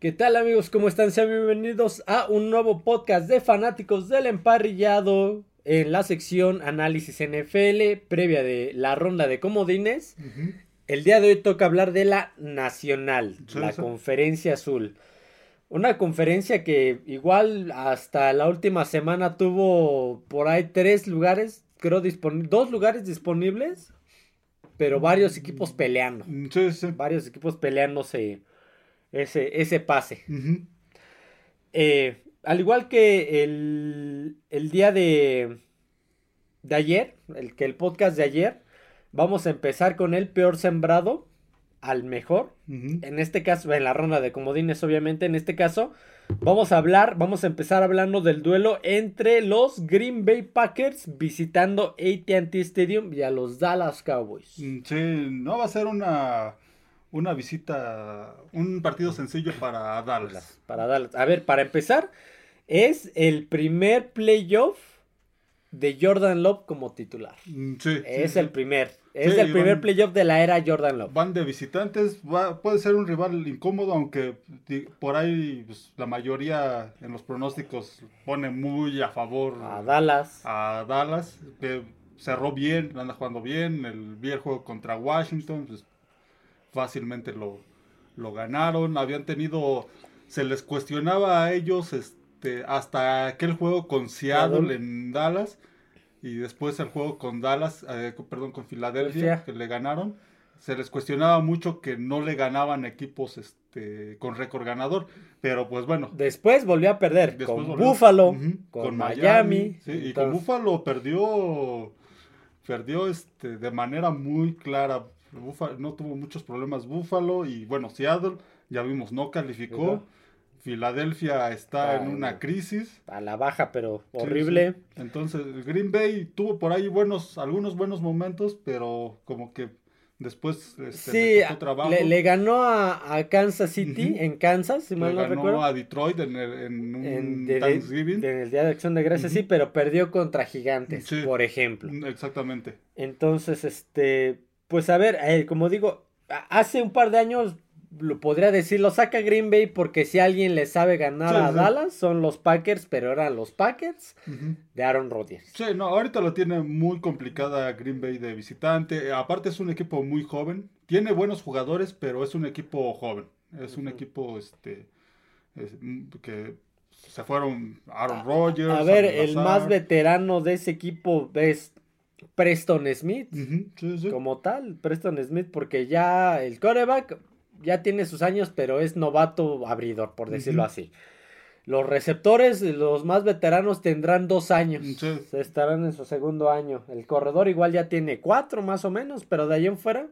¿Qué tal amigos? ¿Cómo están? Sean bienvenidos a un nuevo podcast de fanáticos del emparrillado en la sección Análisis NFL previa de la ronda de comodines. El día de hoy toca hablar de la Nacional, Sí, la sí. Conferencia Azul. Una conferencia que igual hasta la última semana tuvo por ahí tres lugares, creo dos lugares disponibles, pero varios equipos peleando. Mm, Sí, sí. Varios equipos peleándose ese, ese pase. Eh, al igual que el, el día de, de ayer, el que el podcast de ayer, vamos a empezar con el peor sembrado al mejor. En este caso, en la ronda de comodines, obviamente, en este caso, vamos a hablar, vamos a empezar hablando del duelo entre los Green Bay Packers visitando AT&T Stadium y a los Dallas Cowboys. Mm, Sí, no va a ser una, una visita, un partido sencillo para Dallas. Para Dallas. A ver, para empezar, es el primer playoff de Jordan Love como titular. Mm, Sí, Es sí, el sí. primer. Es el primer playoff de la era Jordan Love. Van de visitantes, va- puede ser un rival incómodo, aunque por ahí pues, la mayoría en los pronósticos pone muy a favor A Dallas. a Dallas, que cerró bien, anda jugando bien, el viejo contra Washington, pues, fácilmente lo, lo ganaron, habían tenido, se les cuestionaba a ellos este, hasta aquel juego con Seattle en Dallas y después el juego con Dallas, eh, perdón, con Filadelfia, que le ganaron. Se les cuestionaba mucho que no le ganaban equipos este, con récord ganador, pero pues bueno, Después volvió a perder con volvió- Buffalo, con, Miami. sí, y con Buffalo perdió, perdió este, de manera muy clara. Buffalo, no tuvo muchos problemas Buffalo y bueno, Seattle, ya vimos, no calificó. Filadelfia está en una crisis. A la baja, pero horrible. sí. Entonces, Green Bay tuvo por ahí buenos, algunos buenos momentos, pero como que después este, Sí, le trabajo. le, le ganó a, a Kansas City en Kansas, si Le mal no ganó recuerdo. a Detroit en, el- en un En, de- de- Thanksgiving. en el Día de Acción de Gracias, sí, pero perdió contra Gigantes, por ejemplo. Exactamente. Entonces, este, pues a ver, eh, como digo, hace un par de años lo podría decir, lo saca Green Bay porque si alguien le sabe ganar Sí, a sí. Dallas son los Packers, pero eran los Packers de Aaron Rodgers. Sí, no, ahorita lo tiene muy complicada Green Bay de visitante. Aparte es un equipo muy joven. Tiene buenos jugadores, pero es un equipo joven. Es un equipo este es- mm, que se fueron Aaron Rodgers. A ver, el más veterano de ese equipo es Preston Smith, Ujú, sí, sí. como tal, Preston Smith, porque ya el quarterback ya tiene sus años, pero es novato abridor, por decirlo así. Los receptores, los más veteranos, tendrán dos años. Sí. Estarán en su segundo año. El corredor igual ya tiene cuatro más o menos, pero de ahí en fuera,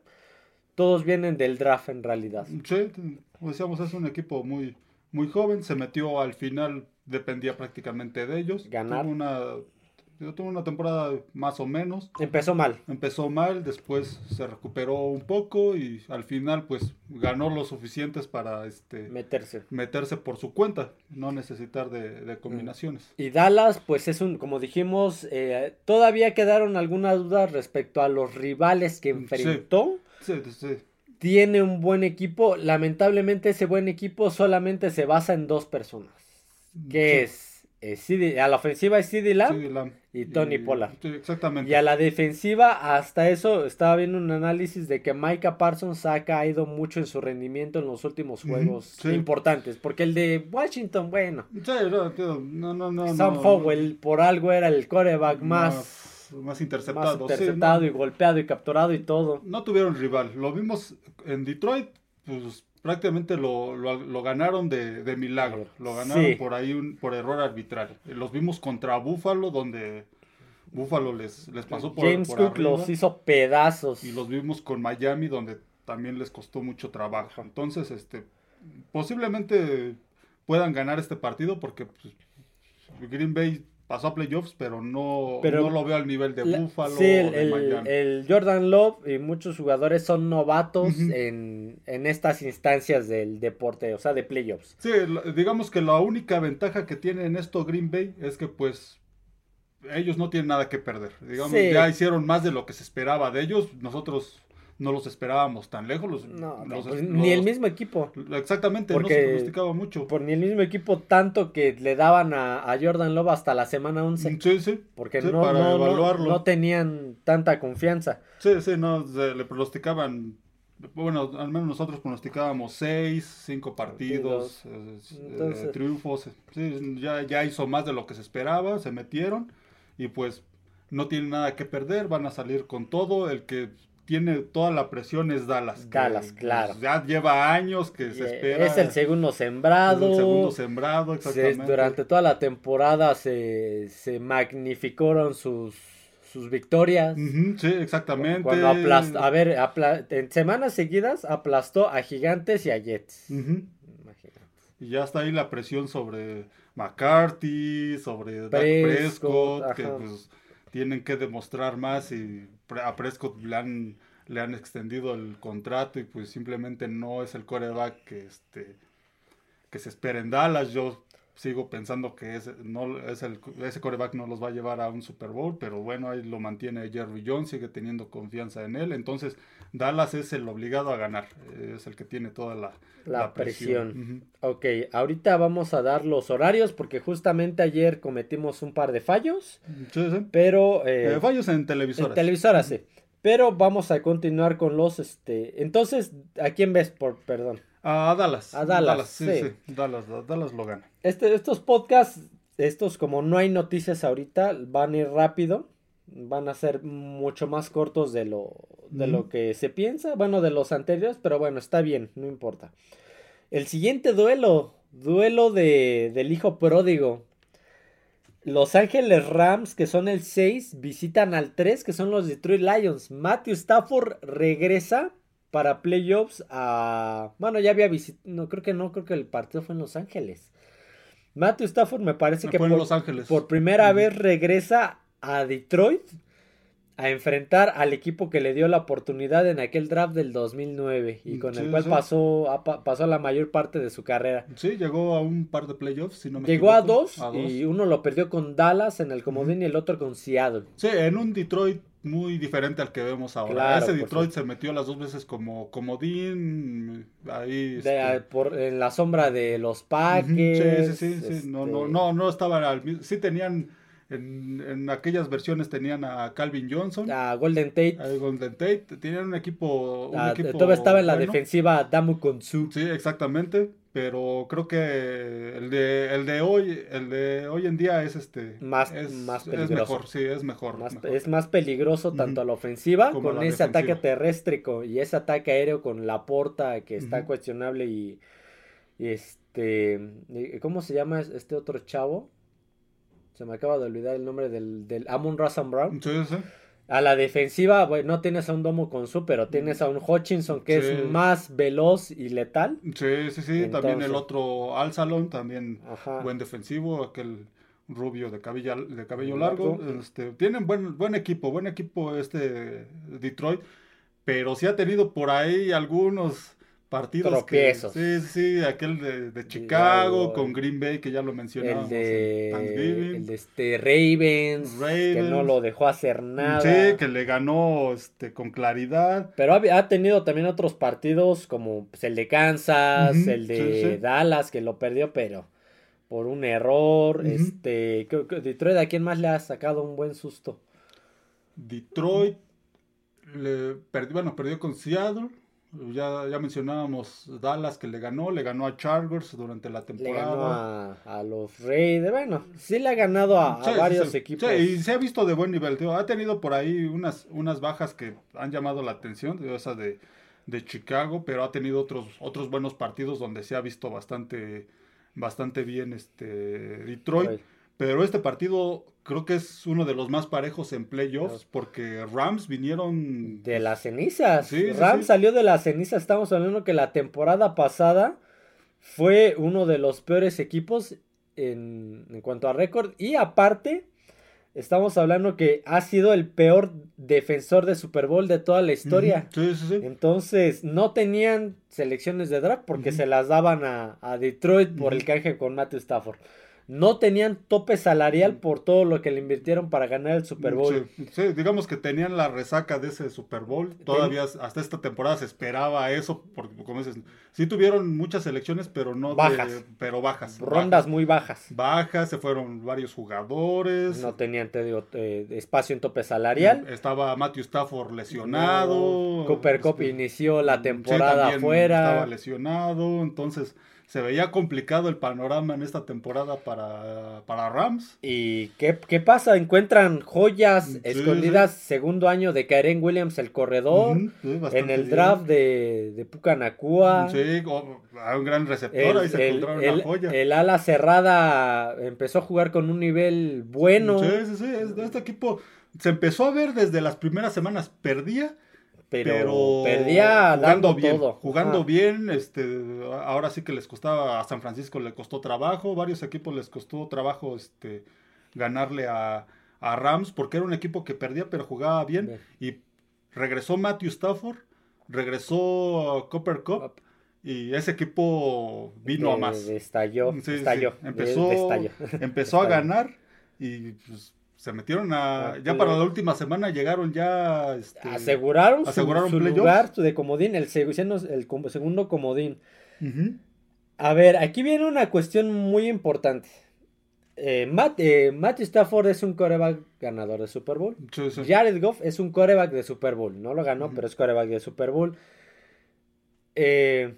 todos vienen del draft en realidad. Sí, como decíamos, es un equipo muy, muy joven. Se metió al final, dependía prácticamente de ellos. Ganar. Tuvo una, tuvo una temporada más o menos. Empezó mal. Empezó mal, después se recuperó un poco y al final pues ganó lo suficientes para este meterse. meterse por su cuenta, no necesitar de, de combinaciones. Y Dallas, pues es un, como dijimos, eh, todavía quedaron algunas dudas respecto a los rivales que Sí. enfrentó. Sí, sí, Tiene un buen equipo. Lamentablemente ese buen equipo solamente se basa en dos personas. Que es, eh, CD a la ofensiva es CD Lamb y Tony Pollard. Exactamente. y a la defensiva, hasta eso, estaba viendo un análisis de que Micah Parsons ha caído mucho en su rendimiento en los últimos juegos sí. importantes. Porque el de Washington, bueno, Sí, no, tío, no, no, no, Sam no, Howell por algo era el coreback más, más, más más interceptado. sí, interceptado y golpeado y capturado y todo. no tuvieron rival. Lo vimos en Detroit, pues prácticamente lo, lo- lo ganaron de, de milagro. Lo ganaron Sí. por ahí un- por error arbitrario. Los vimos contra Buffalo, donde Buffalo les, les pasó por, James por Cook arriba. los hizo pedazos. Y los vimos con Miami, donde también les costó mucho trabajo. Entonces, este, posiblemente puedan ganar este partido porque pues, Green Bay pasó a playoffs, pero no, Pero no lo veo al nivel de La- Buffalo sí, el, o de el- Miami. el Jordan Love y muchos jugadores son novatos en, en estas instancias del deporte, o sea, de playoffs. Sí, digamos que la única ventaja que tiene en esto Green Bay es que pues ellos no tienen nada que perder. Digamos, Sí. ya hicieron más de lo que se esperaba de ellos. Nosotros no los esperábamos tan lejos. Los, No, no, los- pues, los- ni el mismo equipo. Exactamente, Porque- no se pronosticaba mucho. Por ni el mismo equipo, tanto que le daban a, a Jordan Love hasta la semana 11. Sí, sí. Porque Sí, no, para no, no, evaluarlo. no tenían tanta confianza. Sí, sí, no, se le pronosticaban, bueno, al menos nosotros pronosticábamos seis, cinco partidos, eh, eh, Entonces- triunfos. Sí, ya, ya hizo más de lo que se esperaba, se metieron y pues no tienen nada que perder, van a salir con todo. El que tiene toda la presión es Dallas. que, Dallas, claro. pues, ya lleva años que se eh, espera. Es el segundo sembrado. es el segundo sembrado, Se- exactamente. durante toda la temporada se, se magnificaron sus, sus victorias. Sí, exactamente. Cuando aplastó, a ver, apla- en semanas seguidas aplastó a Gigantes y a Jets. Imagínate. Y ya está ahí la presión sobre McCarthy, sobre Dak Prescott, Prescott, que pues tienen que demostrar más y a Prescott le han, le han extendido el contrato y pues simplemente no es el coreback que este que se espera en Dallas. Yo sigo pensando que ese, no, es el, ese coreback no los va a llevar a un Super Bowl, pero bueno, ahí lo mantiene Jerry Jones, sigue teniendo confianza en él. Entonces, Dallas es el obligado a ganar, es el que tiene toda la, La presión. Ujú. Ok, ahorita vamos a dar los horarios porque justamente ayer cometimos un par de fallos, Sí, sí. pero eh, Eh, fallos en en televisoras. televisora sí. Pero vamos a continuar con los, este, entonces, ¿a quién ves por, perdón? a Dallas. A Dallas, sí, sí. sí. Dallas, da- Dallas lo gana. Este, estos podcasts, estos como no hay noticias ahorita, van a ir rápido, van a ser mucho más cortos de lo, de lo que se piensa, bueno, de los anteriores, pero bueno, está bien, no importa. El siguiente duelo, duelo de, del hijo pródigo. Los Ángeles Rams, que son el 6, visitan al 3, que son los Detroit Lions. Matthew Stafford regresa para playoffs a... Bueno, ya había visitado... No, creo que no, creo que el partido fue en Los Ángeles. Matthew Stafford me parece que Fue en por, Los Ángeles. por primera vez regresa a Detroit a enfrentar al equipo que le dio la oportunidad en aquel draft del 2009 y con el Sí, cual sí. pasó, a- pa- pasó la mayor parte de su carrera. Sí, llegó a un par de playoffs, si no me Llegó a equivoco. dos, A dos. y uno lo perdió con Dallas en el comodín y el otro con Seattle. Sí, en un Detroit muy diferente al que vemos ahora. Claro, Ese Detroit se metió las dos veces como comodín, ahí... De- este, por, en la sombra de los Packers. Sí, sí, sí, sí. No, este, no, no, no estaban al mismo... Sí tenían, en, en aquellas versiones tenían a Calvin Johnson, A Golden Tate. a Golden Tate, tenían un equipo... Un a- equipo todavía estaba en la bueno. defensiva Damu Konsu. Sí, exactamente, pero creo que el de, el de hoy, el de hoy en día es este Más- es, más es peligroso. mejor, sí, es mejor, Más- mejor. es más peligroso tanto a la ofensiva Como con la ese ataque terrestre y ese ataque aéreo con la porta que está cuestionable y, y este ¿cómo se llama es- este otro chavo? Se me acaba de olvidar el nombre del, del Amon Russell Brown. Sí, sí. A la defensiva, bueno, no tienes a un Domo con su, pero tienes a un Hutchinson que Sí. es más veloz y letal. Sí, sí, sí, también el otro Alsalon, también Ajá. buen defensivo, aquel rubio de cabello, de cabello Largo. largo. Este, tienen buen, buen equipo, buen equipo este Detroit, pero sí ha tenido por ahí algunos partidos Tropiezos. que sí, sí, aquel de, de Chicago con Green Bay que ya lo mencionábamos El de, el de este Ravens, que no lo dejó hacer nada. Sí, que le ganó este con claridad. Pero ha, ha tenido también otros partidos como pues, el de Kansas, el de sí, sí. Dallas, que lo perdió, pero por un error. Este, que Detroit, ¿a quién más le ha sacado un buen susto? Detroit le perdió, bueno, perdió con Seattle. Ya, ya mencionábamos Dallas que le ganó, le ganó a Chargers durante la Le temporada. ganó a, a los Raiders. Bueno, sí le ha ganado a, Sí, varios sí. equipos. Sí, y se ha visto de buen nivel. tío. Ha tenido por ahí unas, unas bajas que han llamado la atención, tío, esa de, de Chicago, pero ha tenido otros, otros buenos partidos donde se ha visto bastante, bastante bien este. Detroit. Pero este partido creo que es uno de los más parejos en playoffs porque Rams vinieron De las cenizas. Sí, Rams sí. salió de las cenizas. Estamos hablando que la temporada pasada fue uno de los peores equipos en, en cuanto a récord. Y aparte, estamos hablando que ha sido el peor defensor de Super Bowl de toda la historia. Ujú, Sí, sí, sí. Entonces, no tenían selecciones de draft porque se las daban a, a Detroit por el canje con Matthew Stafford. No tenían tope salarial por todo lo que le invirtieron para ganar el Super Bowl. Sí, digamos que tenían la resaca de ese Super Bowl. Todavía hasta esta temporada se esperaba eso, porque como dices, sí tuvieron muchas elecciones, pero no bajas. pero bajas. Rondas muy bajas. Bajas, se fueron varios jugadores. No tenían, te digo, eh, espacio en tope salarial. Estaba Matthew Stafford lesionado. Cooper Cup este, inició la temporada afuera. Estaba lesionado, entonces se veía complicado el panorama en esta temporada para, para Rams. ¿Y qué, pasa? Encuentran joyas escondidas segundo año de Karen Williams, el corredor, en el draft de, de Pucanacua. Sí, un gran receptor, ahí se encontraron el, joya. El ala cerrada empezó a jugar con un nivel bueno. Sí, sí, sí, este equipo se empezó a ver desde las primeras semanas, perdía pero, perdía jugando bien, todo. jugando bien, este, ahora sí que les costaba a San Francisco le costó trabajo, varios equipos les costó trabajo, este, ganarle a, Rams porque era un equipo que perdía pero jugaba bien, y regresó Matthew Stafford, regresó Copper Cup. Y ese equipo vino a más. Estalló, estalló. Empezó, empezó a ganar y pues, se metieron a. Ya para la última semana llegaron ya. Este, aseguraron, aseguraron su, lugar de comodín, el, el segundo comodín. A ver, aquí viene una cuestión muy importante. Eh, Matt, eh, Stafford es un coreback ganador de Super Bowl. Jared Goff es un coreback de Super Bowl. No lo ganó, pero es coreback de Super Bowl. Eh,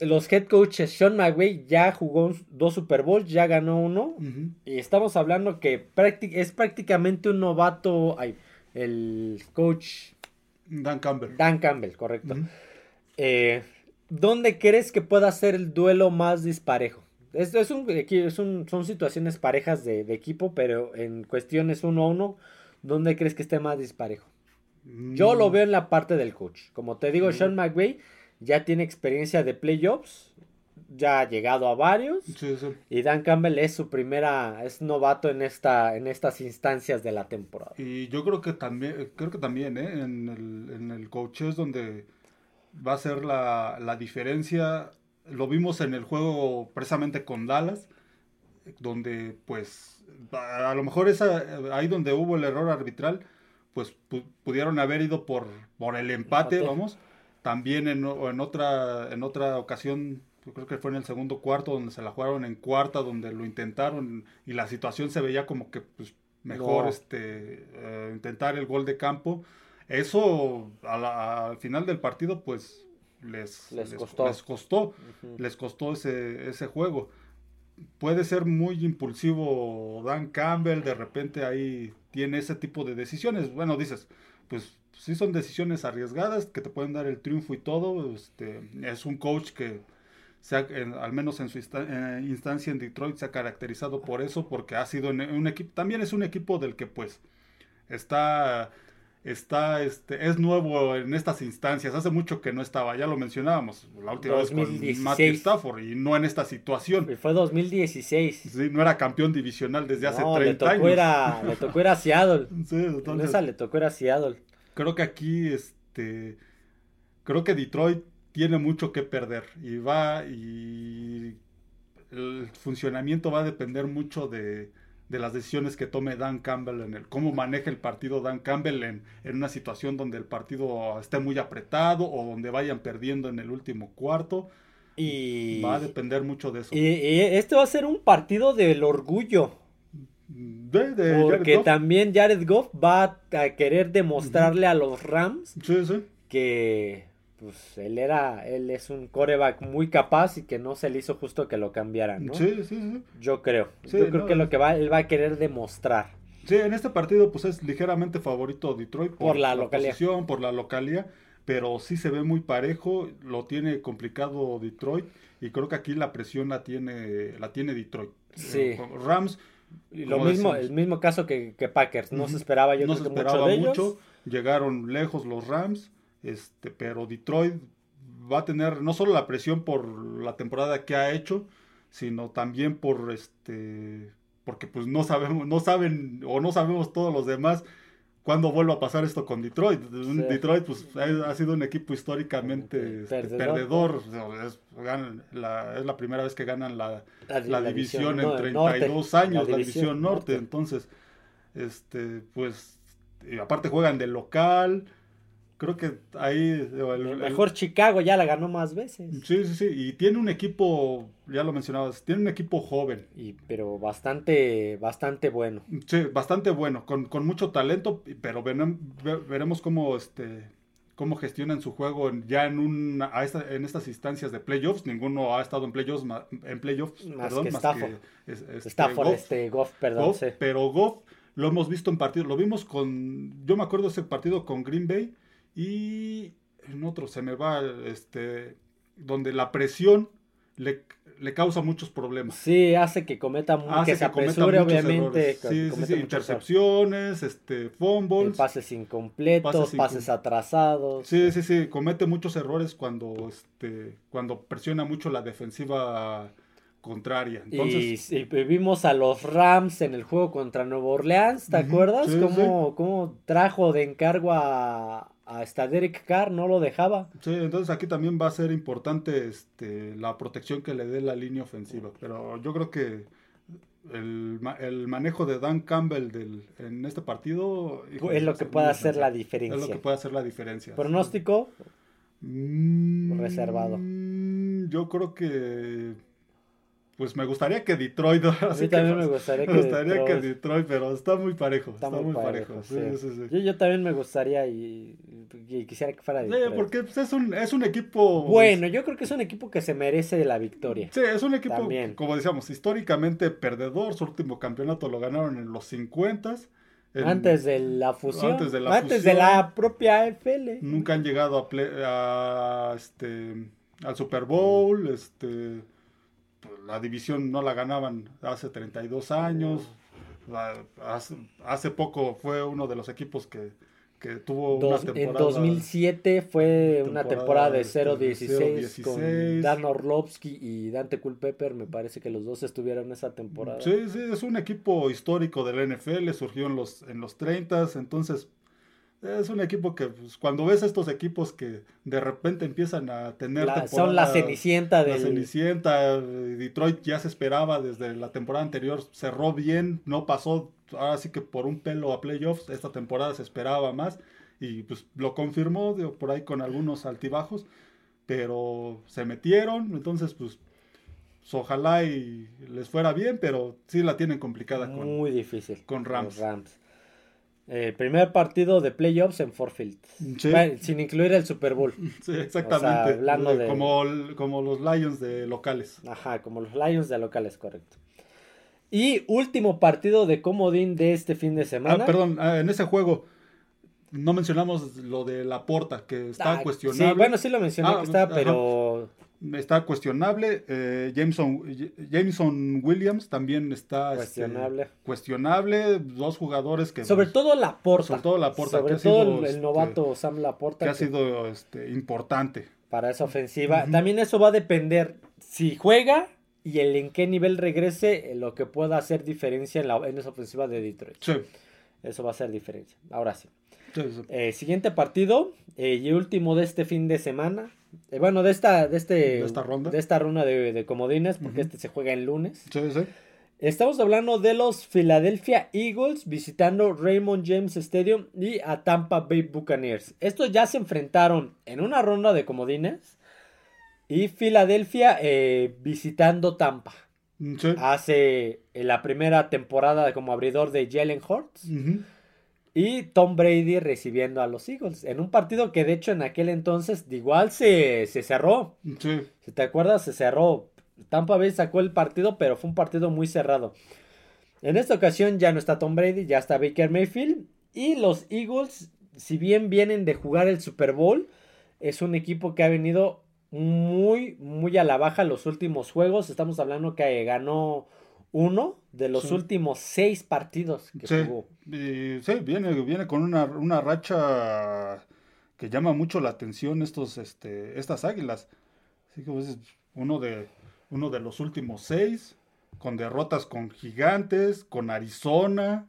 los head coaches, Sean McVay ya jugó dos Super Bowls, ya ganó uno. Y estamos hablando que es prácticamente un novato. Ay, el coach. Dan Campbell. Dan Campbell, correcto. Eh, ¿Dónde crees que pueda ser el duelo más disparejo? Es, es, un, es un, son situaciones parejas de, equipo, pero en cuestiones uno a uno, ¿dónde crees que esté más disparejo? Yo lo mm. veo en la parte del coach. Como te digo, Sean McVay ya tiene experiencia de playoffs, ya ha llegado a varios. Y Dan Campbell es su primera, es novato en esta, en estas instancias de la temporada. Y yo creo que también, creo que también, ¿eh? en el, en el coach es donde va a ser la, la diferencia. Lo vimos en el juego precisamente con Dallas, donde pues a lo mejor es ahí donde hubo el error arbitral, pues pudieron haber ido por, por el empate, vamos también en, en, otra, en otra ocasión, creo que fue en el segundo cuarto, donde se la jugaron en cuarta, donde lo intentaron y la situación se veía como que pues, mejor este, eh, intentar el gol de campo. Eso al final del partido pues les, les, costó, les costó, les costó ese, ese juego. Puede ser muy impulsivo Dan Campbell, de repente ahí tiene ese tipo de decisiones. Bueno, dices, pues sí son decisiones arriesgadas que te pueden dar el triunfo y todo. Este, es un coach que, al menos en su eh, instancia en Detroit, se ha caracterizado por eso, porque ha sido un equipo, también es un equipo del que pues está, está, este, es nuevo en estas instancias. Hace mucho que no estaba, ya lo mencionábamos, la última vez con Matthew Stafford y no en esta situación. Fue 2016. Sí, no era campeón divisional desde hace 30 le tocó años. Era, le tocó ir a Seattle. Sí, esa le tocó ir a Seattle creo que aquí, este, creo que Detroit tiene mucho que perder y va y el funcionamiento va a depender mucho de, las decisiones que tome Dan Campbell en el cómo maneja el partido Dan Campbell en, una situación donde el partido esté muy apretado o donde vayan perdiendo en el último cuarto. Y va a depender mucho de eso. Y, y este va a ser un partido del orgullo porque también Jared Goff va a querer demostrarle a los Rams que pues él era, él es un coreback muy capaz y que no se le hizo justo que lo cambiaran, Yo creo. Yo creo que lo que va, él va a querer demostrar. Sí, en este partido pues es ligeramente favorito Detroit por, la, localidad. por la localidad, pero sí se ve muy parejo, lo tiene complicado Detroit y creo que aquí la presión la tiene, la tiene Detroit. Sí. Rams lo mismo, el mismo caso que, Packers, no se esperaba yo no se esperaba mucho, llegaron lejos los Rams, este, pero Detroit va a tener no solo la presión por la temporada que ha hecho, sino también por este porque pues no sabemos, no saben o no sabemos todos los demás cuándo vuelva a pasar esto con Detroit. Detroit pues ha, sido un equipo históricamente este, perdedor. Es, la, primera vez que ganan la, división, en 32 años, la división norte. Entonces, este, pues, aparte juegan de local. Creo que ahí... El, mejor Chicago ya la ganó más veces. Sí, sí, sí. Y tiene un equipo, ya lo mencionabas, tiene un equipo joven. Y, pero bastante, bastante bueno. Sí, bastante bueno, con, mucho talento, pero veremos cómo, este, cómo gestionan su juego ya en, un, en estas instancias de playoffs. Ninguno ha estado en playoffs, en playoffs más perdón, que más que este, Stafford, este, Goff, perdón. Pero Goff lo hemos visto en partidos, lo vimos con, yo me acuerdo ese partido con Green Bay y en otro se me va, este, donde la presión le, le causa muchos problemas. Sí, hace que cometa, que se apresure, obviamente. Sí, sí, sí, intercepciones, este, fumbles. Pases incompletos, pases, atrasados. Sí, sí, sí, comete muchos errores cuando, este, cuando presiona mucho la defensiva contraria. Entonces, y, vimos a los Rams en el juego contra Nueva Orleans, ¿te acuerdas? cómo, trajo de encargo a, hasta Derek Carr, no lo dejaba. Sí, entonces aquí también va a ser importante este, la protección que le dé la línea ofensiva. Pero yo creo que el, manejo de Dan Campbell del, en este partido es lo que puede hacer la diferencia. Es lo que puede hacer la diferencia. ¿Pronóstico? Mm, Reservado. Yo creo que pues me gustaría que Detroit. A mí también me gustaría, que, Detroit... pero está muy parejo. Está, muy, parejo. Yo, también me gustaría y, quisiera que fuera Detroit. porque pues, es, un, es un equipo. Bueno, yo creo que es un equipo que se merece la victoria. Sí, es un equipo, como decíamos, históricamente perdedor. Su último campeonato lo ganaron en los 50 antes de la fusión. Antes de la, antes de la propia FL. Nunca han llegado a, a este, al Super Bowl. Este la división no la ganaban hace 32 años. Hace, poco fue uno de los equipos que, tuvo una temporada. En 2007 fue una temporada de 0-16 con Dan Orlovsky y Dante Culpepper. Me parece que los dos estuvieron esa temporada. Sí, sí, es un equipo histórico del NFL, surgió en los, en los 30, entonces es un equipo que pues, cuando ves estos equipos que de repente empiezan a tener son la cenicienta de la cenicienta Detroit ya se esperaba desde la temporada anterior cerró bien no pasó ahora sí que por un pelo a playoffs esta temporada se esperaba más y pues lo confirmó por ahí con algunos altibajos pero se metieron entonces pues, ojalá y les fuera bien pero sí la tienen complicada muy difícil con Rams. Rams. Eh, primer partido de playoffs en Forfield. sin incluir el Super Bowl. Sí, exactamente. como, como los Lions de locales. Ajá, como los Lions de locales, correcto. Y último partido de comodín de este fin de semana. Ah, perdón, ah, en ese juego no mencionamos lo de la porta, que está ah, cuestionable. Sí, bueno, sí lo mencioné que estaba, pero está cuestionable. Eh, Jameson, Jameson Williams también está este, cuestionable. cuestionable. Dos jugadores que. Sobre todo la porta. Sobre todo la porta. Sobre todo el, este, novato Sam Laporta. Que, ha sido este, importante. Para esa ofensiva. También eso va a depender si juega y el en qué nivel regrese, lo que pueda hacer diferencia en, la, en esa ofensiva de Detroit. Sí. Eso va a ser diferencia. Ahora sí. Eh, siguiente partido eh, y último de este fin de semana. Eh, bueno, de esta, de este, de esta ronda, de esta ronda de, comodines, porque este se juega en lunes. Sí, sí. Estamos hablando de los Philadelphia Eagles visitando Raymond James Stadium y a Tampa Bay Buccaneers. Estos ya se enfrentaron en una ronda de comodines y Philadelphia visitando Tampa. Sí. Hace la primera temporada como abridor de Jalen Hurts. Y Tom Brady recibiendo a los Eagles. En un partido que de hecho en aquel entonces igual se, se cerró. Sí. Si te acuerdas, se cerró. Tampa Bay sacó el partido, pero fue un partido muy cerrado. En esta ocasión ya no está Tom Brady, ya está Baker Mayfield. Y los Eagles, si bien vienen de jugar el Super Bowl, es un equipo que ha venido muy, muy a la baja los últimos juegos. Estamos hablando que ganó uno de los últimos seis partidos que jugó. sí, viene, viene con una, racha que llama mucho la atención estos, este, estas águilas. Así que pues, uno de, uno de los últimos seis, con derrotas con gigantes, con Arizona,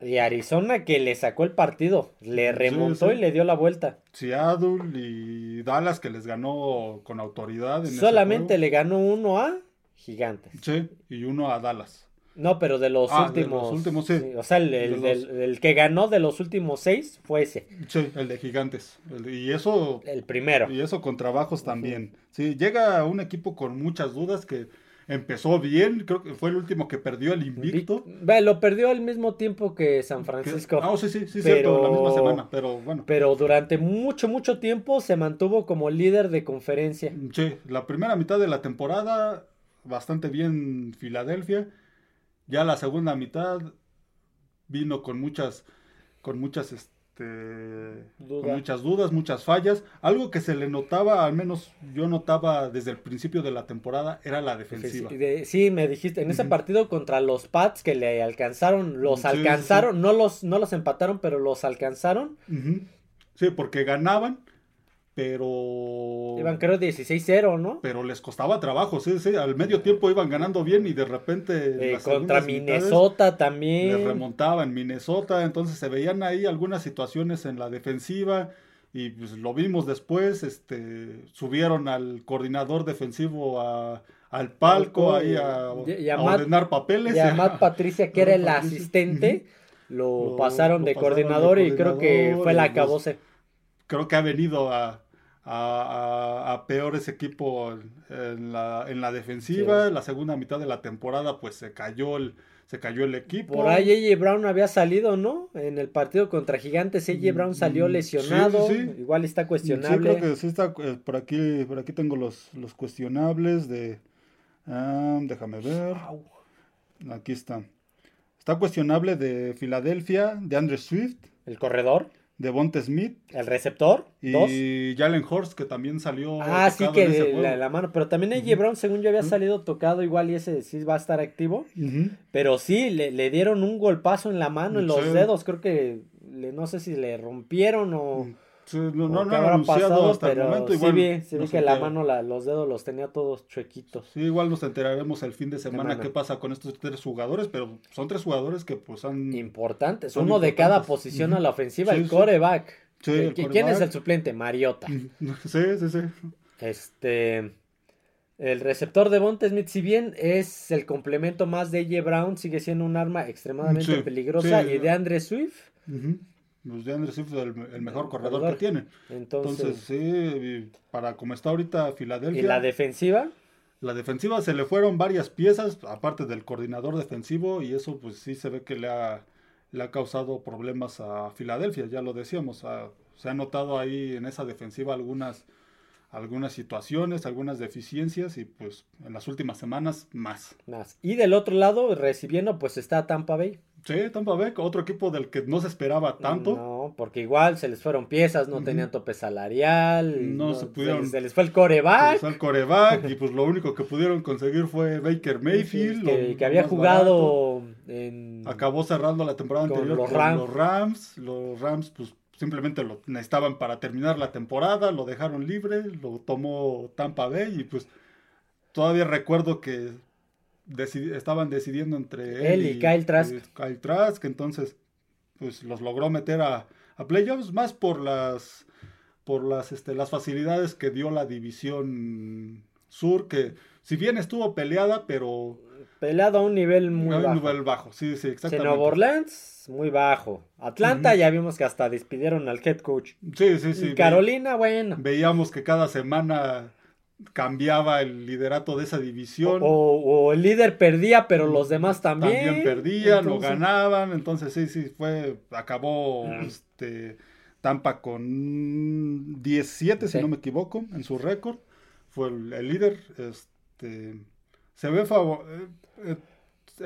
Y Arizona que le sacó el partido, le remontó sí. y le dio la vuelta. Seattle y Dallas que les ganó con autoridad. En Solamente le ganó uno a Gigantes. Sí, y uno a Dallas. No, pero de los Ah, de últimos. los últimos, sí. O sea, el, el- De los- el- el que ganó de los últimos seis fue ese, Sí, el de Gigantes. Y eso el primero. Y eso con trabajos también. Sí, llega un equipo con muchas dudas que empezó bien, creo que fue el último que perdió el invicto. Ve, lo perdió al mismo tiempo que San Francisco. Ah, sí, sí, sí, Pero- cierto, la misma semana, pero bueno. Pero durante mucho, mucho tiempo se mantuvo como líder de conferencia. Sí, la primera mitad de la temporada, bastante bien Filadelfia. Ya la segunda mitad vino con muchas, con muchas, este, con muchas dudas, muchas fallas. Algo que se le notaba, al menos yo notaba desde el principio de la temporada, era la defensiva. De- sí, me dijiste, en ese partido contra los Pats que le alcanzaron, los Sí, sí, alcanzaron, no los, no los empataron, pero los alcanzaron. Sí, porque ganaban, pero Iban creo 16-0, ¿no? pero les costaba trabajo, sí, sí, al medio tiempo iban ganando bien y de repente en Eh, contra Minnesota les también. remontaban Minnesota, entonces se veían ahí algunas situaciones en la defensiva y pues lo vimos después, este subieron al coordinador defensivo a al palco ahí a, Y- y a a Matt- ordenar papeles. Y a Matt Patricia, que era el Patricia. asistente, lo, Lo- pasaron lo de pasaron de coordinador y creo que fue la pues, acabose. creo que ha venido a, a, a- a peor ese equipo en la, en la defensiva. Sí. La segunda mitad de la temporada, pues se cayó el, se cayó el equipo. Por ahí AJ Brown había salido, ¿no? En el partido contra Gigantes, AJ Brown salió Mm, lesionado. sí, sí, sí. Igual está Sí, cuestionable. creo que sí está. eh, por aquí, por aquí tengo los, los cuestionables de. ah, déjame ver. Aquí está. Está cuestionable de Filadelfia, de Andre Swift, El corredor, de Bonte Smith el receptor, dos. y Jalen Horst, que también salió. Ah, sí que de- la, la mano. Pero también AJ Brown, según yo había salido tocado, igual y ese sí va a estar activo. Pero sí, le, le dieron un golpazo en la mano, en los Sí. dedos. Creo que le- no sé si le rompieron o, Sí, no, no, no habrá anunciado pasado, hasta pero el momento. sí Igual vi, sí vi que la mano, la- los dedos los tenía todos chuequitos. Sí, igual nos enteraremos el fin de semana Semana. qué pasa con estos tres jugadores, pero son tres jugadores que pues han... Importantes, uno de cada importantes. posición Ujú. a la ofensiva, Sí, el sí. coreback. Sí, ¿Qui- el ¿Quién quarterback. es el suplente? Mariota. Sí, sí, sí. Este. El receptor de Bonte Smith, si bien es el complemento más de AJ Brown, sigue siendo un arma extremadamente Sí, peligrosa. sí. Y de Andre Swift, Ujú. Pues de Andrew Swift el, el mejor corredor corredor. que tiene. entonces. Entonces, sí, y para como está ahorita y Filadelfia, la defensiva, la defensiva se le fueron varias piezas, aparte del coordinador defensivo, y eso pues sí se ve que le ha, le ha causado problemas a Filadelfia, ya lo decíamos. a- se ha notado ahí en esa defensiva algunas, algunas situaciones, algunas deficiencias, y pues en las últimas semanas más. más. Y del otro lado, recibiendo, pues está Tampa Bay. Sí, Tampa Bay, otro equipo del que no se esperaba tanto. No, porque igual se les fueron piezas, no tenían tope salarial. No se pudieron- les, se les fue el coreback. Empezó el coreback y pues lo único que pudieron conseguir fue Baker Mayfield. que, había jugado en. Acabó cerrando la temporada Con anterior los con Rams. los Rams. Los Rams pues simplemente lo necesitaban para terminar la temporada, lo dejaron libre, lo tomó Tampa Bay y pues todavía recuerdo que estaban decidiendo entre Él y Kyle Trask. y Kyle Trask, entonces pues los logró meter a, a playoffs más por las por las este, las facilidades que dio la división sur que si bien estuvo peleada pero Peleado a un nivel muy a un bajo. nivel bajo sí sí exactamente Nueva Orleans, muy bajo. Atlanta, ya vimos que hasta despidieron al head coach. sí sí sí y ve- Carolina, bueno. veíamos que cada semana cambiaba el liderato de esa división O, o el líder perdía, pero los demás también. también perdían o Entonces, ganaban, entonces sí, sí, fue, acabó este Tampa con 17, Sí. si no me equivoco, en su récord, fue el, el líder, este, se ve favor, eh, eh,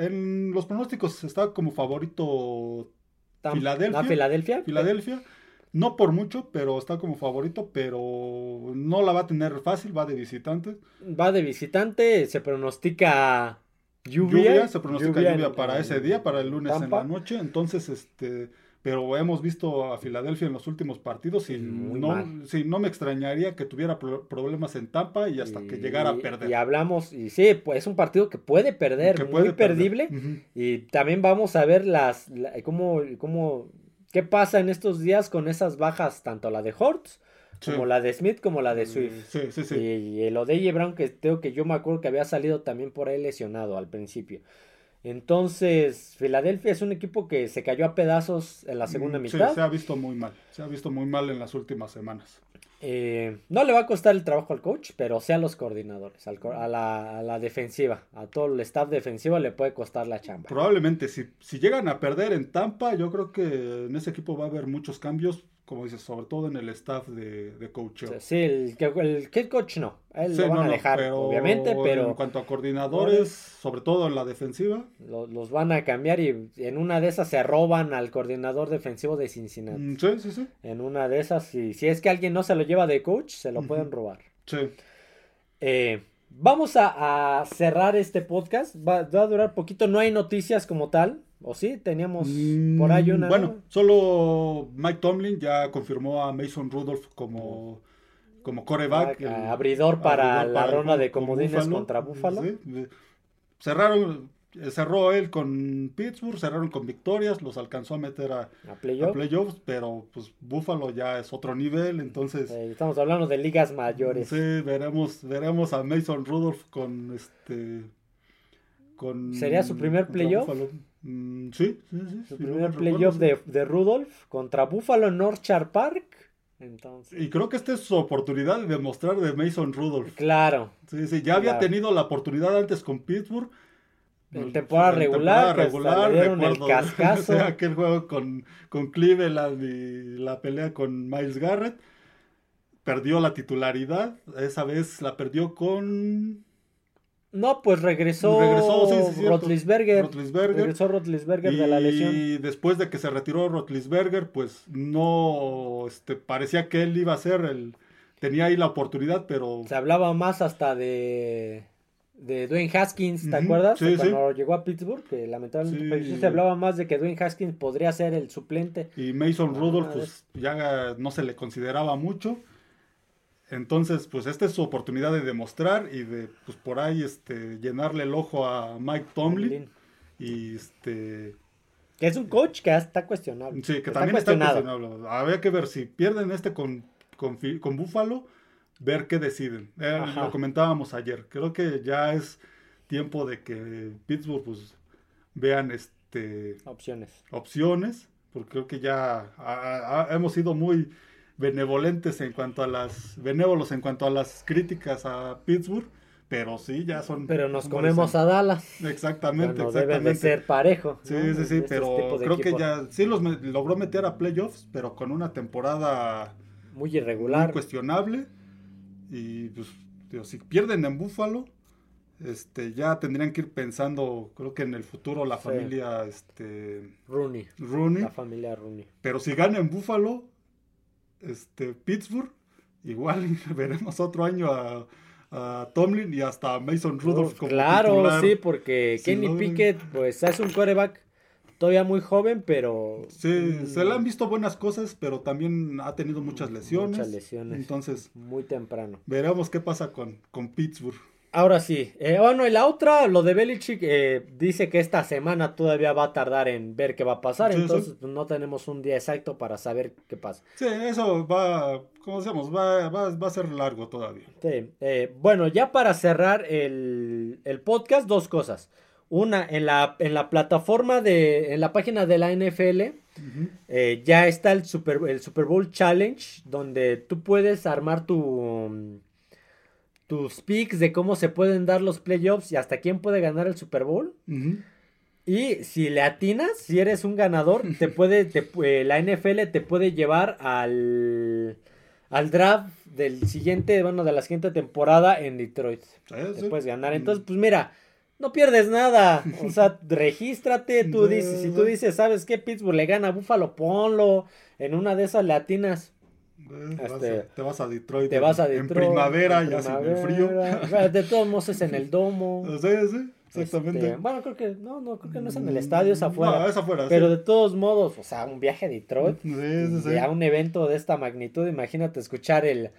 en los pronósticos está como favorito Tam- Filadelfia. ¿A Filadelfia? Filadelfia, no por mucho, pero está como favorito, pero no la va a tener fácil, va de visitante. Va de visitante, se pronostica lluvia. lluvia, se pronostica lluvia, para en ese día, para el lunes en la noche. Entonces, este, pero hemos visto a Filadelfia en los últimos partidos y Muy no, sí, no me extrañaría que tuviera pro- problemas en Tampa y hasta que llegara a Y- perder. Y hablamos, y sí, pues es un partido que puede perder, Que muy perder. perdible. Y también vamos a ver las, la- cómo, cómo, qué pasa en estos días con esas bajas, tanto la de Hortz, Sí. como la de Smith, como la de Swift. Sí, sí, sí. Y, el Odeye Brown, que creo que yo me acuerdo que había salido también por ahí lesionado al principio. Entonces, Filadelfia es un equipo que se cayó a pedazos en la segunda Mm, sí, mitad. se ha visto muy mal. Se ha visto muy mal en las últimas semanas. Eh, no le va a costar el trabajo al coach, pero sí a los coordinadores, al a, la, a la defensiva, a todo el staff defensivo le puede costar la chamba. Probablemente, si, si llegan a perder en Tampa, yo creo que en ese equipo va a haber muchos cambios, como dices, sobre todo en el staff de, de coacheo. Sí, el, el head coach no, él Sí, lo van no, a no, dejar, pero obviamente, En pero cuanto a coordinadores, sobre todo en la defensiva, lo- los van a cambiar y en una de esas se roban al coordinador defensivo de Cincinnati. mm, sí, sí, sí. En una de esas, si, si es que alguien no se lo lleva de coach, se lo pueden robar. sí. Eh, vamos a, a cerrar este podcast. Va, va a durar poquito. No hay noticias como tal. ¿O sí? Teníamos por ahí una. Mm, Bueno, solo Mike Tomlin ya confirmó a Mason Rudolph como, como coreback. Ah, el- abridor para abridor la para ronda de comodines contra Buffalo. Sí, Cerraron, eh, cerró él con Pittsburgh, cerraron con victorias, los alcanzó a meter a, A a playoff. playoffs, pero pues Buffalo ya es otro nivel, entonces Eh, estamos hablando de ligas mayores. sí, veremos, veremos a Mason Rudolph con este con ¿Sería su primer playoff? Buffalo. Mm, sí, sí, sí. Su primer playoff recuerdo, de, de Rudolph contra Buffalo en Orchard Park. Entonces. Y creo que esta es su oportunidad de demostrar de Mason Rudolph. claro. Sí, sí, ya había Claro. tenido la oportunidad antes con Pittsburgh. En temporada regular, hasta regular, dieron el recuerdo cascazo. aquel juego con, con Cleveland y la pelea con Miles Garrett. Perdió la titularidad. Esa vez la perdió con No, pues regresó, Regresó, sí, sí, cierto. Rotlisberger. Rotlisberger. Regresó Rotlisberger de la lesión. Y después de que se retiró Rotlisberger, pues no este, parecía que él iba a ser el. Tenía ahí la oportunidad, pero Se hablaba más hasta de, de Dwayne Haskins, ¿te acuerdas? sí, Cuando llegó a Pittsburgh, que lamentablemente se hablaba más de que Dwayne Haskins podría ser el suplente. Y Mason Ah, Rudolph, pues ya no se le consideraba mucho. Entonces, pues esta es su oportunidad de demostrar y de, pues por ahí, este, llenarle el ojo a Mike Tomlin. Y este, Que es un coach que está cuestionable. sí, que Está también está cuestionable. Habría que ver si pierden este con, con, Buffalo, ver qué deciden. Eh, lo comentábamos ayer. Creo que ya es tiempo de que Pittsburgh, pues, vean este Opciones. opciones, porque creo que ya hemos sido muy benevolentes en cuanto a las, benévolos en cuanto a las críticas a Pittsburgh, pero sí, ya son... Pero nos comemos a Dallas. Exactamente, Bueno, deben de exactamente. ser parejo. Sí, ¿no? sí, sí, De pero creo que ya sí los me- logró meter a playoffs, pero con una temporada Muy muy irregular. cuestionable. Y pues, digo, si pierden en Buffalo, este, ya tendrían que ir pensando, creo que en el futuro la Sí. familia este, Rooney. Rooney. La familia Rooney. Pero si gana en Buffalo, este, Pittsburgh, igual veremos otro año a, a Tomlin y hasta a Mason Rudolph como claro, titular. sí, porque Si Kenny logran- Pickett, pues es un coreback todavía muy joven, pero. Sí, mm, se le han visto buenas cosas, pero también ha tenido muchas lesiones. Muchas lesiones. Entonces, Muy temprano. veremos qué pasa con, con Pittsburgh. Ahora sí, eh, bueno, y la otra, lo de Belichick, eh, dice que esta semana todavía va a tardar en ver qué va a pasar, Sí, entonces pues, no tenemos un día exacto para saber qué pasa. Sí, eso va, como decíamos, va, va, va a ser largo todavía. Sí, eh, bueno, ya para cerrar el, el podcast, dos cosas. Una, en la, en la plataforma de, en la página de la NFL, eh, ya está el Super, el Super Bowl Challenge, donde tú puedes armar tu, um, tus picks de cómo se pueden dar los playoffs y hasta quién puede ganar el Super Bowl. Y si le atinas, si eres un ganador, te puede, te eh, la NFL te puede llevar al, al draft del siguiente, bueno, de la siguiente temporada en Detroit. Sí, Te sí. puedes ganar. Entonces, pues mira, no pierdes nada. O sea, regístrate, tú dices, si tú dices, ¿sabes qué? Pittsburgh le gana a Buffalo, ponlo. En una de esas le Eh, vas Este, te vas a Detroit. Te en- vas a En Detroit. primavera, en ya sin el frío. De todos modos es en el domo. Sí, sí. Exactamente. Este, bueno, creo que no, no, creo que no es en el estadio, es afuera. No, es afuera. Pero sí. de todos modos, o sea, un viaje a Detroit, Sí, sí, sí. y a un evento de esta magnitud, imagínate escuchar el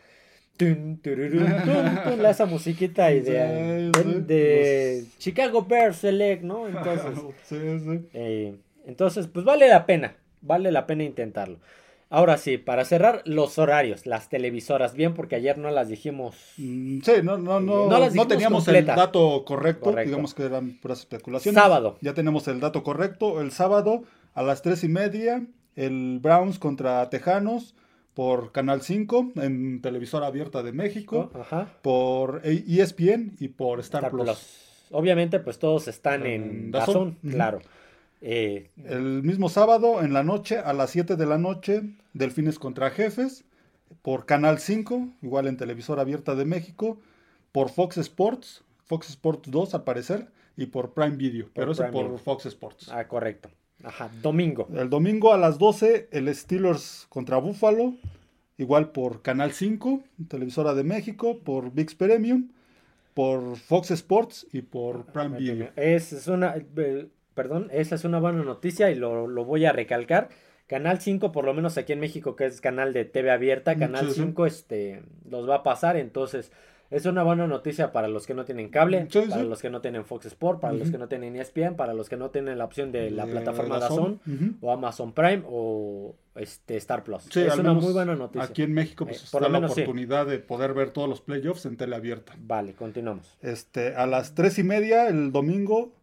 tun, tururún, tun, tun, esa musiquita y de, Chicago Bears Select, ¿no? Entonces, Sí, sí. eh, entonces, pues vale la pena, vale la pena intentarlo. Ahora sí, para cerrar los horarios, las televisoras, bien, porque ayer no las dijimos. Mm, Sí, no, no, no, No las no teníamos el dato correcto, Correcto. digamos que eran puras especulaciones. Sábado. Ya tenemos el dato correcto. El sábado a las tres y media, el Browns contra Tejanos por Canal 5 en televisora abierta de México, Ajá. por ESPN y por Star, Star Plus. Plus. Obviamente, pues todos están en En Dazón, Dazón. Ujú. claro. Eh, El mismo sábado en la noche, a las 7 de la noche, Delfines contra Jefes, por Canal 5, igual en televisora abierta de México, por Fox Sports, Fox Sports 2 al parecer, y por Prime Video, pero eso por Video. Fox Sports. ah, correcto. Ajá, domingo. El domingo a las 12, el Steelers contra Buffalo, igual por Canal 5, televisora de México, por VIX Premium, por Fox Sports y por Prime Video. Es, es una, eh, perdón, esa es una buena noticia y lo, lo voy a recalcar. Canal 5, por lo menos aquí en México, que es canal de TV abierta, Mm, Canal sí, sí. 5 este, los va a pasar, entonces es una buena noticia para los que no tienen cable, Sí, para los que no tienen Fox Sport, para los que no tienen ESPN, para los que no tienen la opción de la De plataforma. Dazón Ujú. o Amazon Prime o este Star Plus. Es una muy buena noticia. Aquí en México pues, Eh, por está lo la menos oportunidad de poder ver todos los playoffs en tele abierta. Vale, continuamos. Este, a las tres y media el domingo,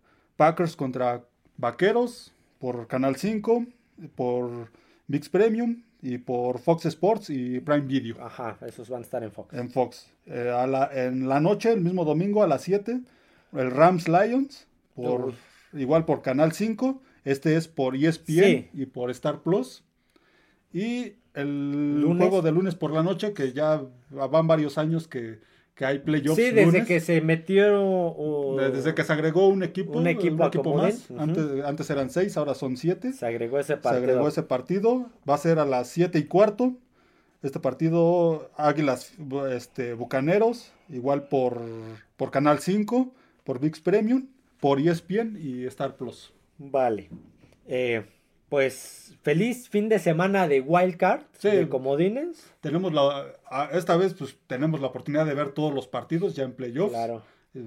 Packers contra Vaqueros por Canal 5, por VIX Premium y por Fox Sports y Prime Video Ajá, esos van a estar en Fox. en Fox. Eh, a la- en la noche, el mismo domingo a las 7, el Rams Lions, por, Uf. igual por Canal 5. Este es por ESPN Sí. y por Star Plus. Y el Lunes. juego de lunes por la noche, que ya van varios años que, que hay playoffs. Sí, desde lunes. que se metió o- Desde que se agregó un equipo, Un equipo más. antes, antes eran seis, ahora son siete. se agregó ese Se partido. agregó ese partido. Va a ser a las siete y cuarto. Este partido, Águilas este, Bucaneros, igual por, por Canal 5, por VIX Premium, por ESPN y Star Plus. Vale. Eh, pues feliz fin de semana de Wildcard, Sí. de comodines. Tenemos la, esta vez pues tenemos la oportunidad de ver todos los partidos ya en playoffs. Claro.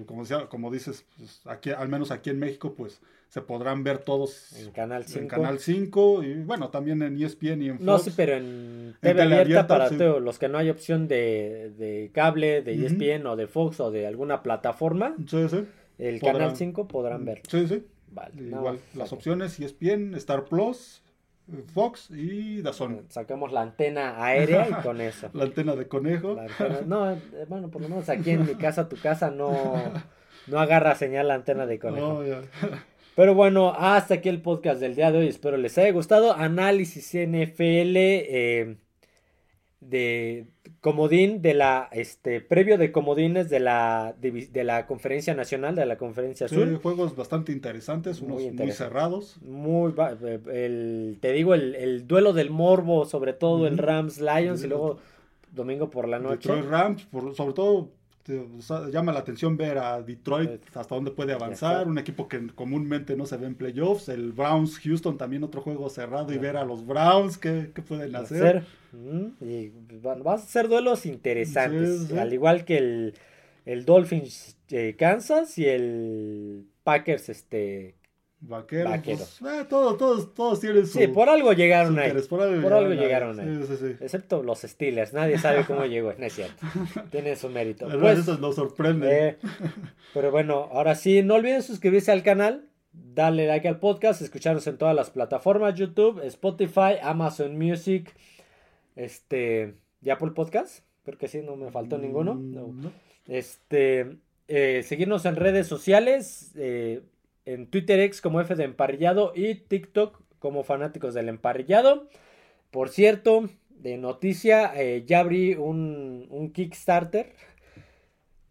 Como, decía- como dices, pues, aquí, al menos aquí en México, pues se podrán ver todos En Canal 5. en Canal 5 y bueno, también en ESPN y en Fox. No, sí, pero en TV abierta abierta, para sí. todos los que no hay opción de, de cable, de. ESPN o de Fox o de alguna plataforma, Sí, sí. el Podrán- Canal 5 podrán verlo. Sí, sí. Vale. Igual, las opciones ESPN, Star Plus, Fox y Dazón. Sacamos la antena aérea y con eso. La antena de conejo. Antena- no, eh, bueno, por lo menos aquí en mi casa, tu casa, no, no agarra señal la antena de conejo. Pero bueno, hasta aquí el podcast del día de hoy. Espero les haya gustado. Análisis NFL eh, de comodín de la este previo de comodines de la de la conferencia nacional de la conferencia Sí, azul. juegos bastante interesantes, Muy unos muy, interesante. cerrados. Muy eh, el, te digo el, el duelo del morbo, sobre todo el. Rams Lions y Sí. luego domingo por la noche. Detroit Rams, por- sobre todo llama la atención ver a Detroit hasta dónde puede avanzar, un equipo que comúnmente no se ve en playoffs, el Browns Houston también otro juego cerrado y ver a los Browns qué, qué pueden hacer. Mm, y van, van a ser duelos interesantes. Sí, sí. Al igual que el, el Dolphins eh, Kansas y el Packers este Vaqueros, Vaqueros. pues, eh, todos, todos, todos tienen su, Sí, por algo llegaron ahí. interés, por algo Por algo llegaron ahí. Sí, sí, sí. Excepto los Steelers. Nadie sabe cómo llegó. No es cierto. Tienen su mérito. Pero Pues, eso nos sorprende. eh, pero bueno, ahora sí, no olviden suscribirse al canal. Darle like al podcast, escucharnos en todas las plataformas, YouTube, Spotify, Amazon Music, este, y Apple Podcast. Creo que sí, no me faltó ninguno. Mm, No. no. Este, eh, seguirnos en redes sociales, eh, en Twitter X como F de Emparrillado y TikTok como Fanáticos del Emparrillado. Por cierto, de noticia, eh, ya abrí un, un Kickstarter,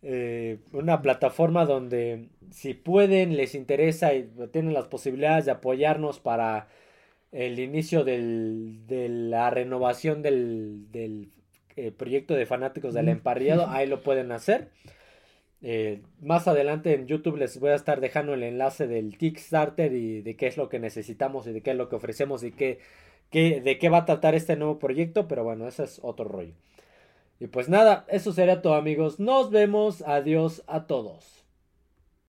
eh, una plataforma donde si pueden, les interesa y tienen las posibilidades de apoyarnos para el inicio del- de la renovación del, del, eh, proyecto de fanáticos del Mm. emparrillado, ahí lo pueden hacer. Eh, más adelante en YouTube les voy a estar dejando el enlace del Kickstarter y de qué es lo que necesitamos y de qué es lo que ofrecemos y qué, qué, de qué va a tratar este nuevo proyecto. Pero bueno, ese es otro rollo. Y pues nada, eso sería todo amigos. Nos vemos. Adiós a todos.